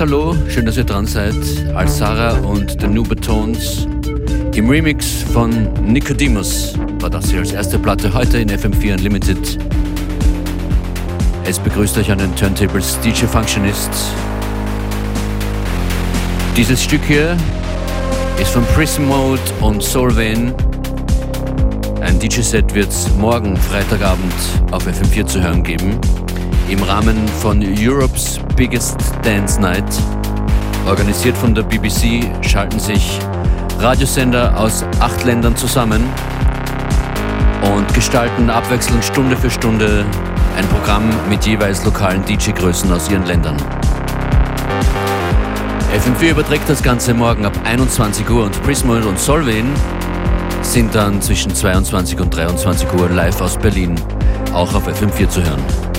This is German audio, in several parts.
Hallo, schön, dass ihr dran seid. Als Sarah und The Nubatones im Remix von Nicodemus war das hier als erste Platte heute in FM4 Unlimited. Es begrüßt euch an den Turntables DJ Functionist. Dieses Stück hier ist von Prism Mode und Solvane. Ein DJ-Set wird es morgen Freitagabend auf FM4 zu hören geben im Rahmen von Europe's Biggest Dance Night. Organisiert von der BBC schalten sich Radiosender aus acht Ländern zusammen und gestalten abwechselnd Stunde für Stunde ein Programm mit jeweils lokalen DJ-Größen aus ihren Ländern. FM4 überträgt das Ganze morgen ab 21 Uhr und Prismoid und Solvin sind dann zwischen 22 und 23 Uhr live aus Berlin auch auf FM4 zu hören.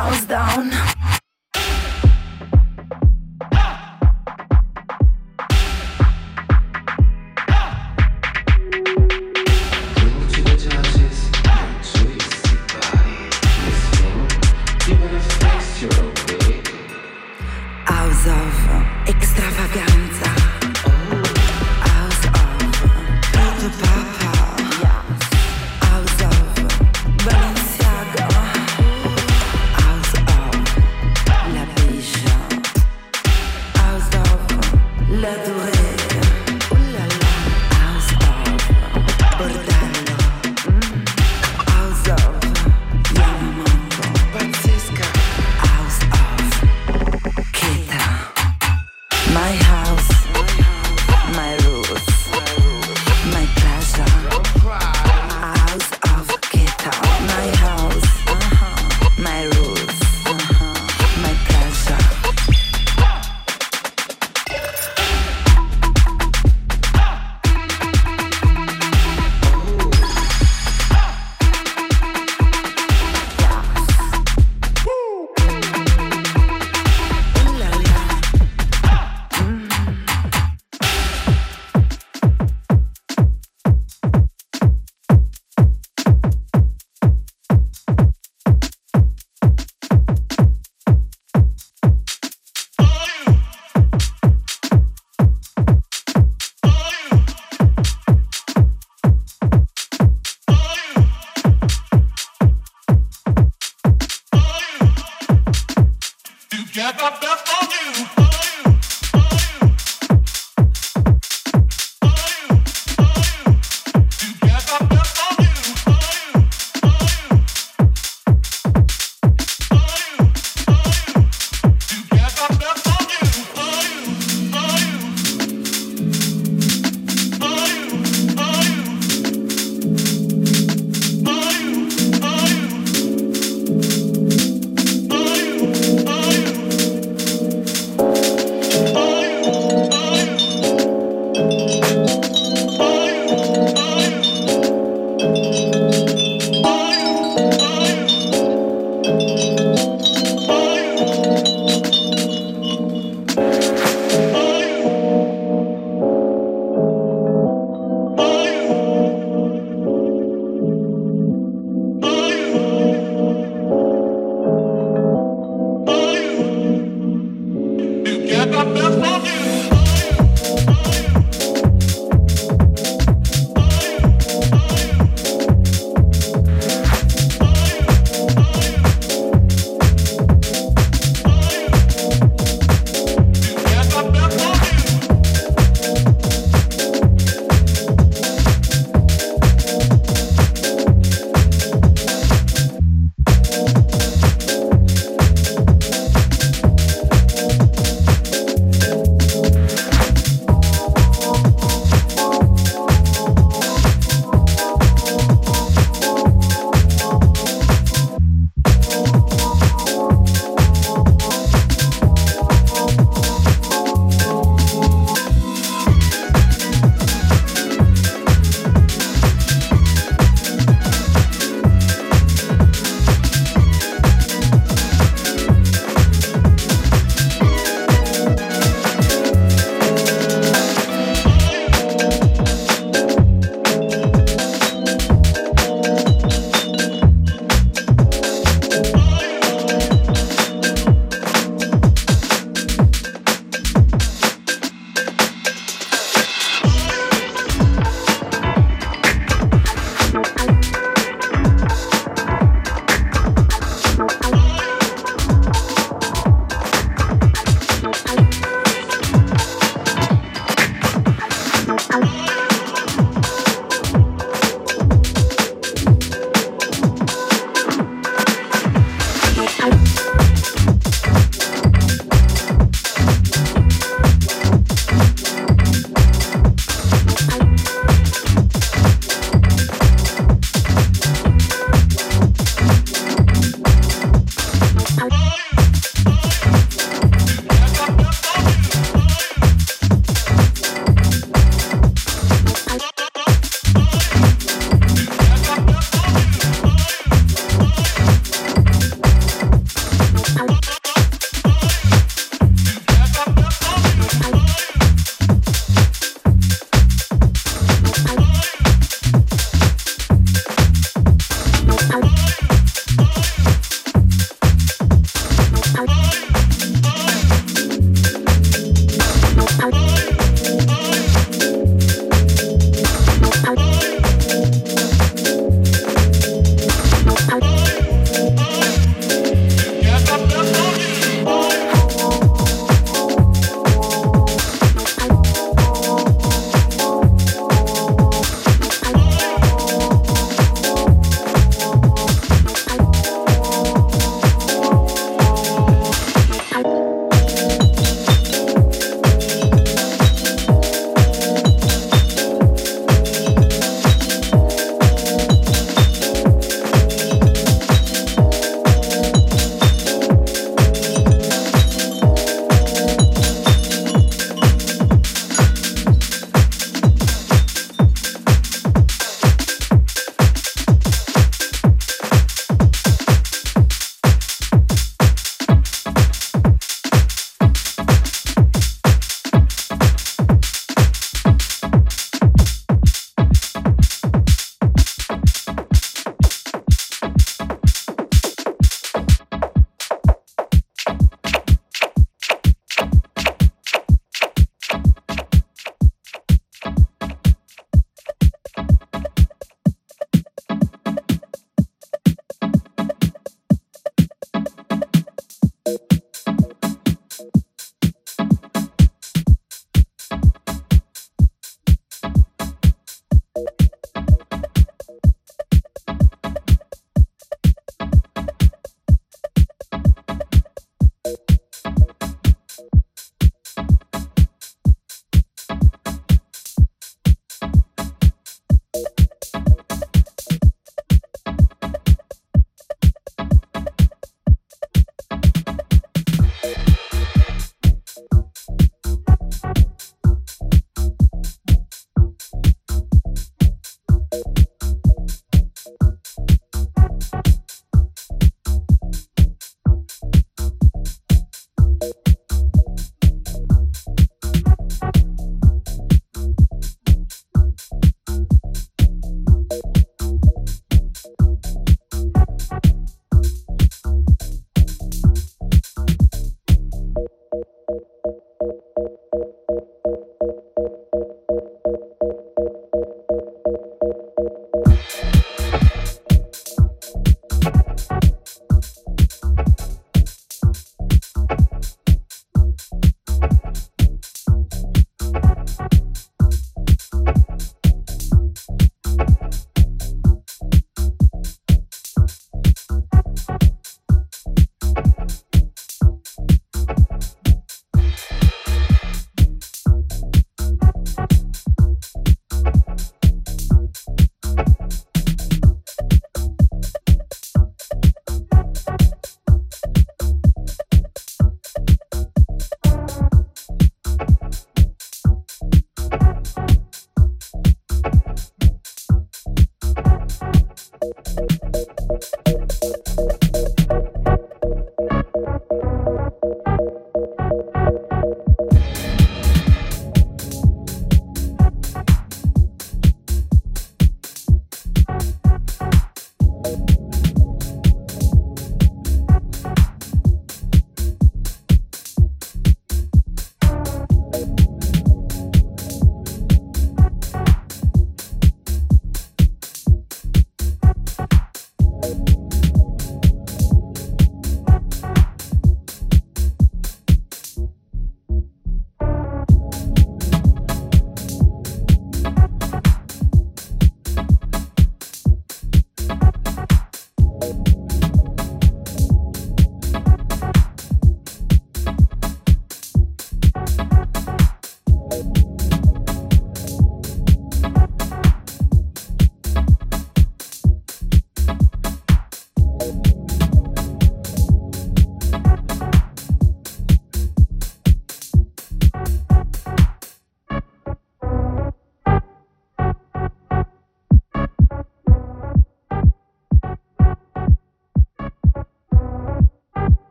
house down.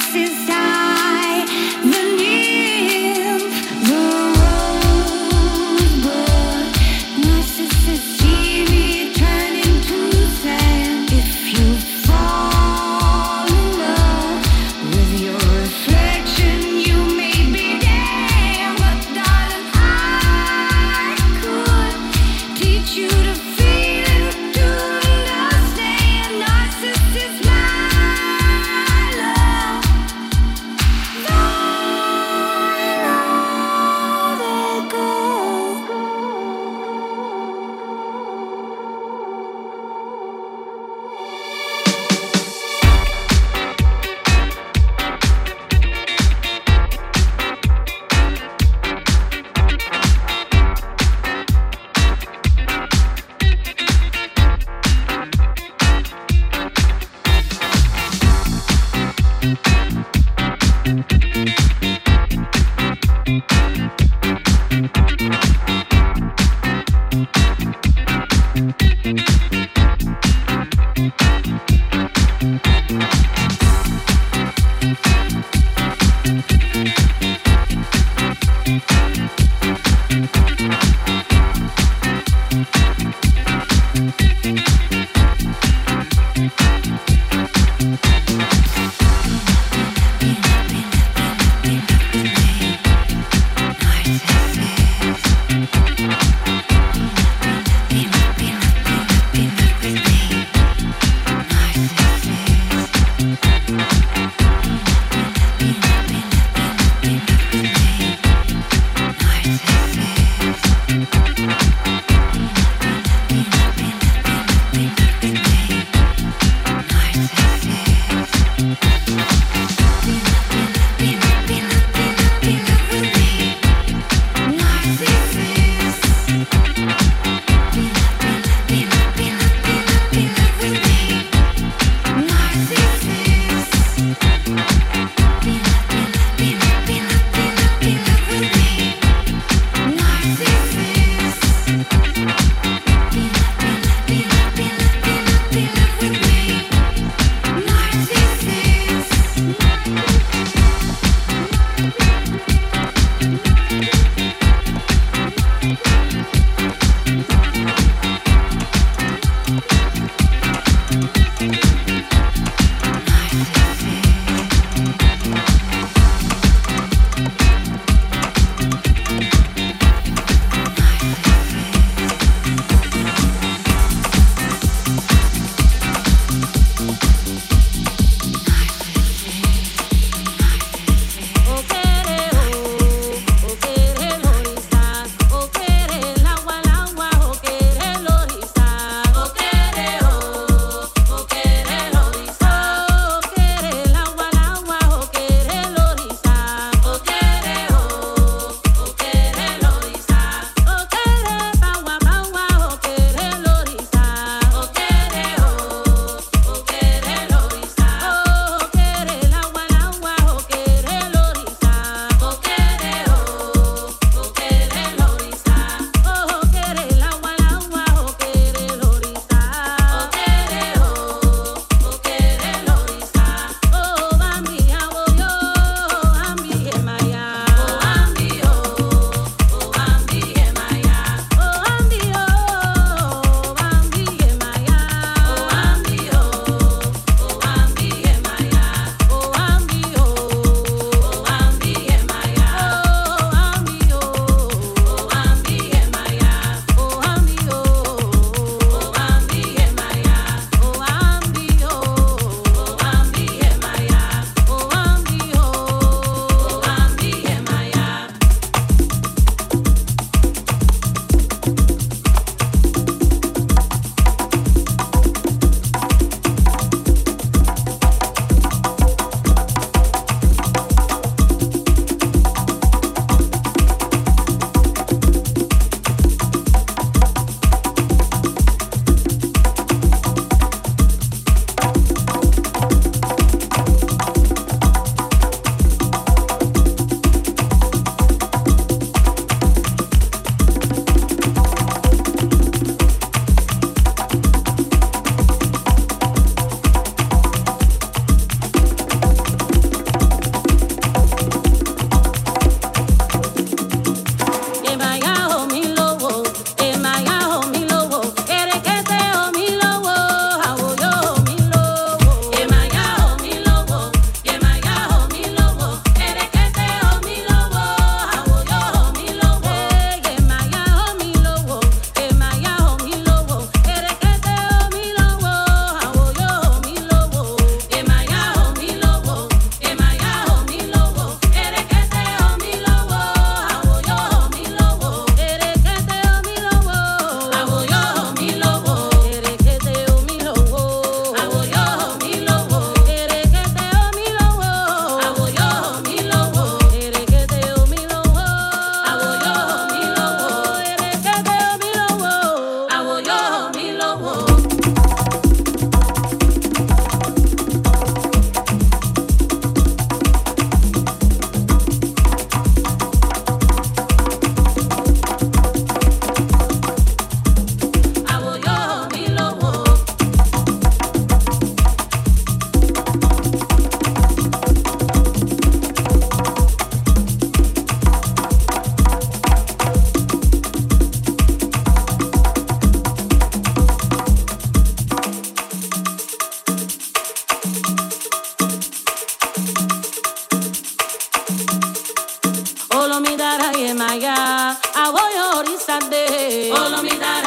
voices O nome da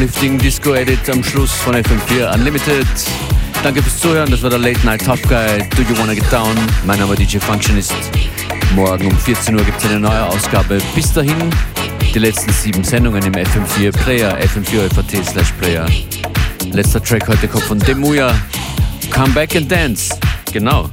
Uplifting Disco Edit am Schluss von FM4 Unlimited. Danke fürs Zuhören, das war der Late Night Top Guy. Do You Wanna Get Down? Mein Name ist DJ Functionist. Morgen um 14 Uhr gibt es eine neue Ausgabe. Bis dahin die letzten sieben Sendungen im FM4 Player, fm4 slash Player. Letzter Track heute kommt von Demuya. Come Back and Dance. Genau.